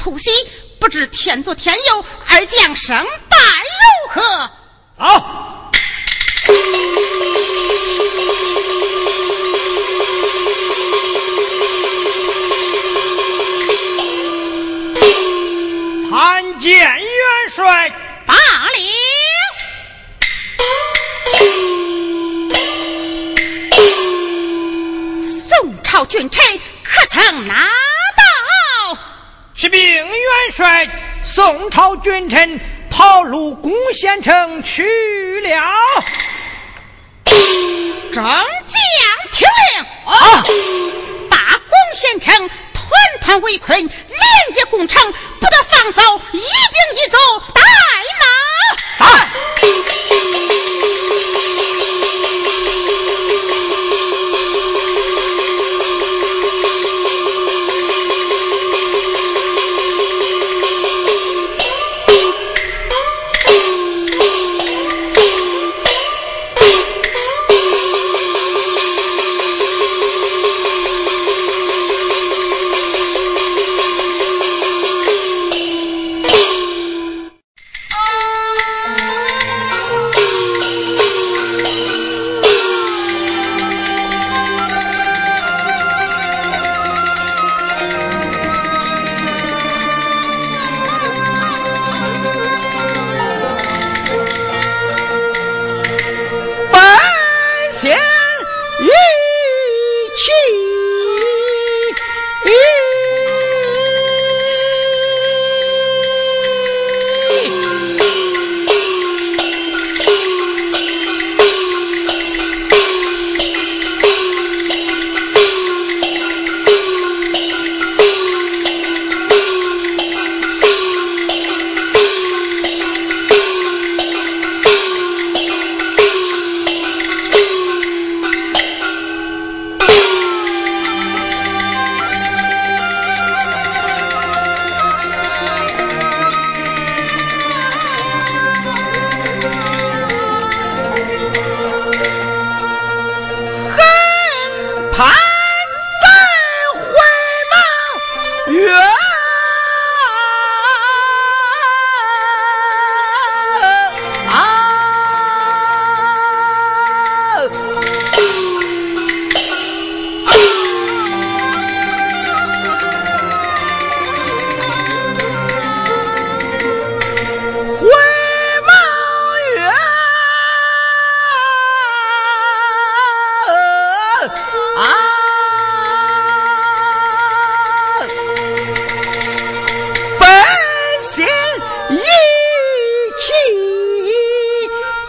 突袭，不知天作天佑，二将胜败如何？好。参见元帅。罢了。宋朝君臣可曾拿到？启禀元帅，宋朝君臣逃入宫县城去了。众将听令！啊！大宫县城团团围困，连夜攻城，不得放走一兵一卒，带马。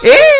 ¡Eh!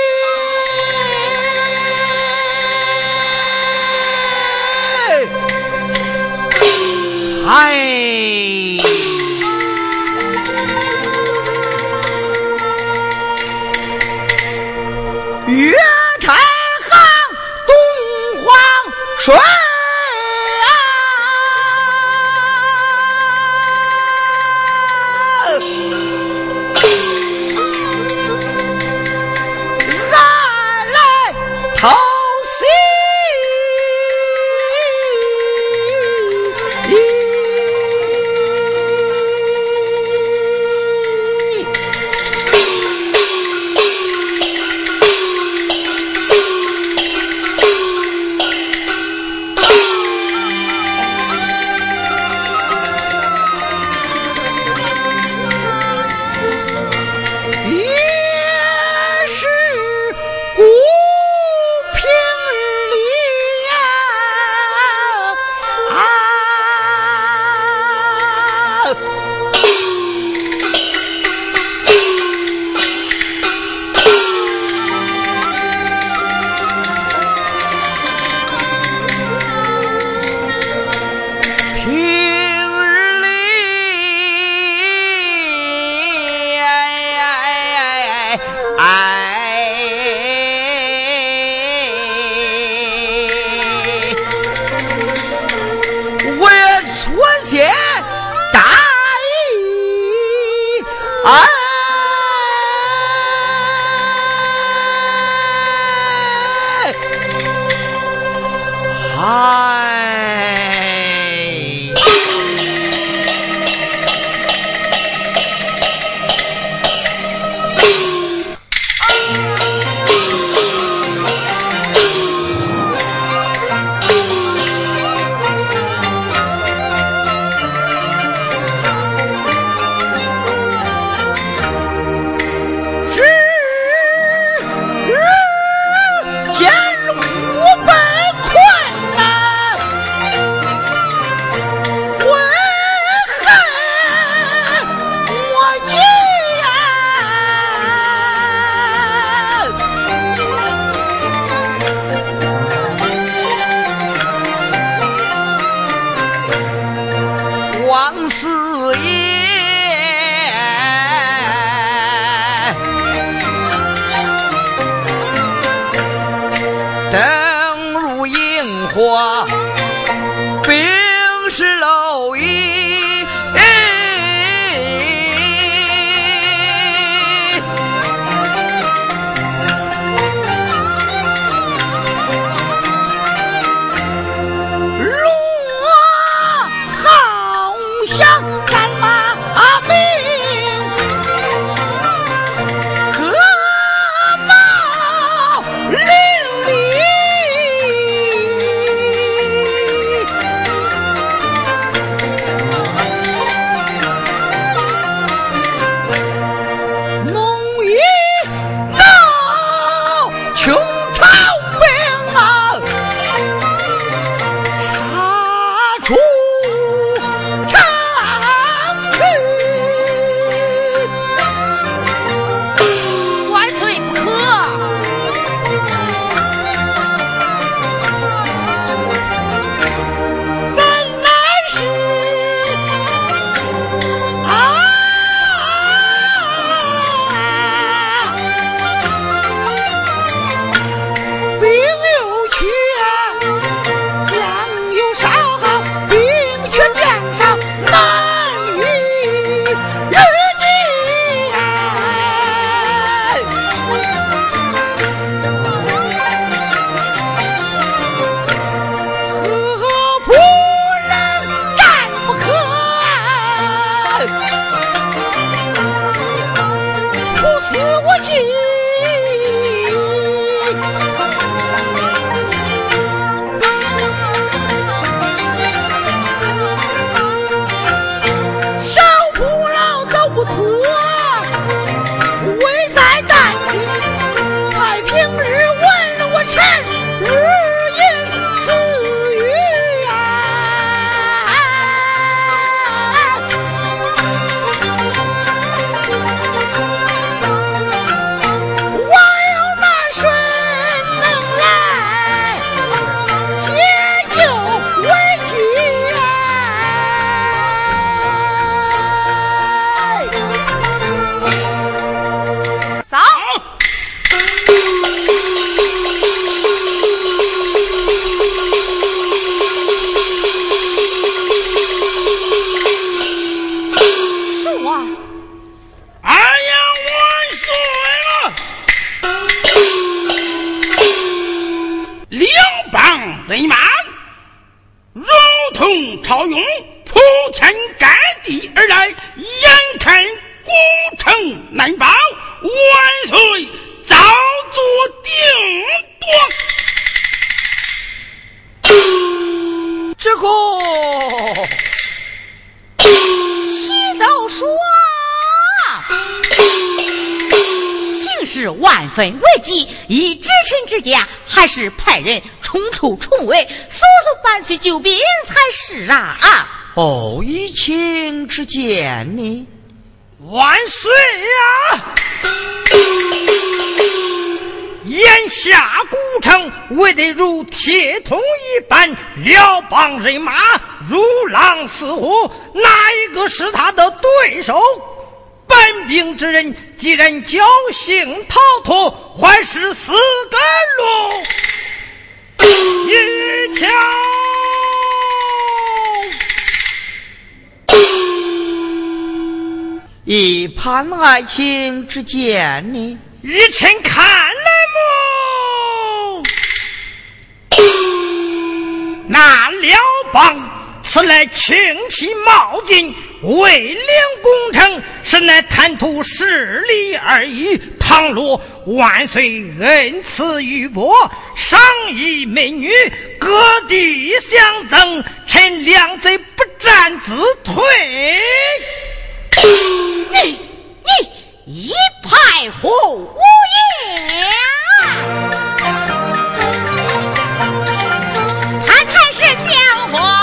哦，以情之见呢？万岁呀！眼下古城围得如铁桶一般，辽邦人马如狼似虎，哪一个是他的对手？本兵之人，既然侥幸逃脱，还是死个路一条。以潘爱卿之见呢？与臣看来么？那辽邦。此乃轻骑冒进，为领功成，实乃贪图势力而已。倘若万岁恩赐玉帛，赏益美女，各地相赠，臣两贼不战自退。你你一派胡言他才是奸猾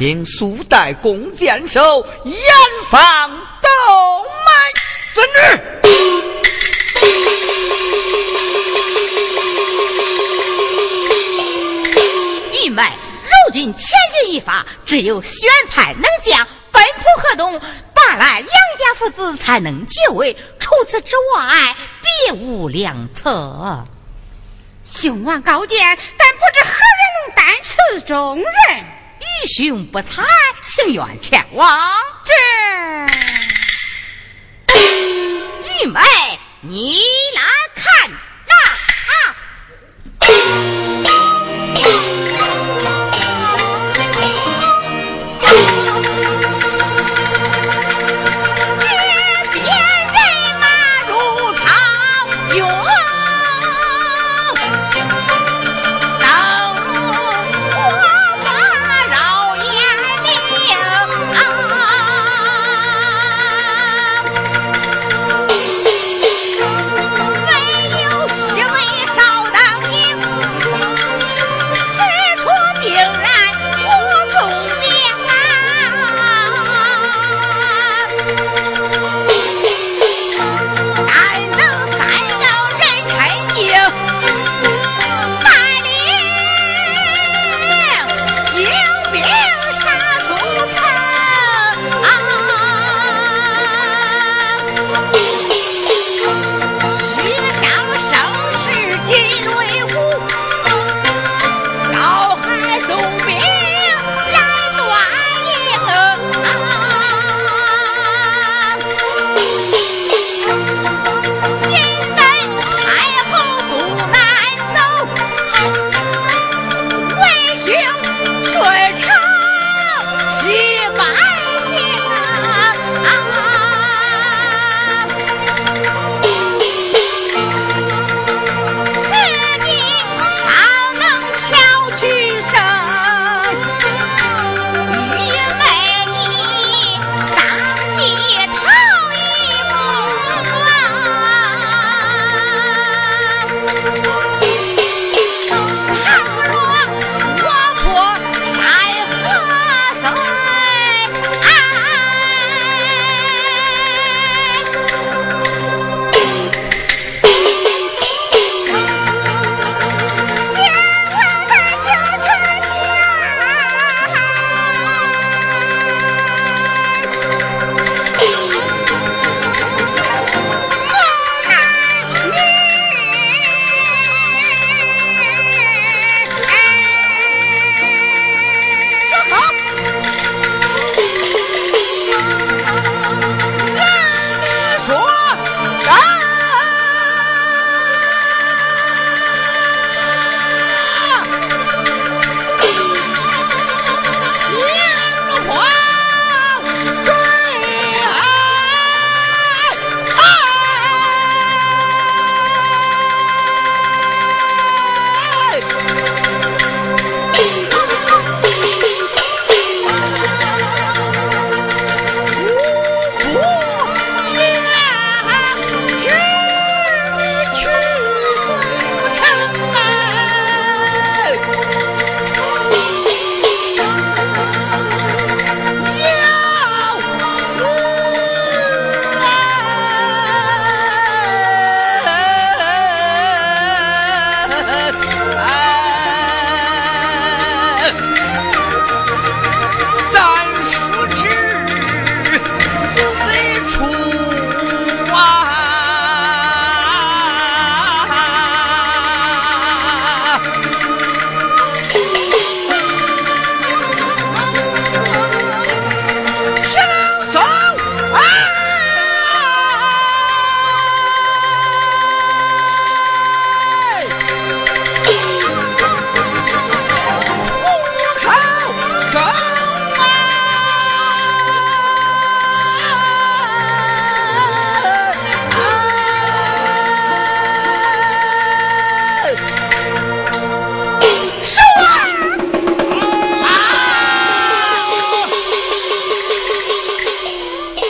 潘爱卿速带弓箭手严防东门。遵旨。玉梅。如今千钧一发，只有选派能将奔赴河东，罢来杨家父子才能解围。除此之外，别无良策。兄王高见，但不知何人能担此重任。义兄不才，情愿前往之。玉妹，你来看。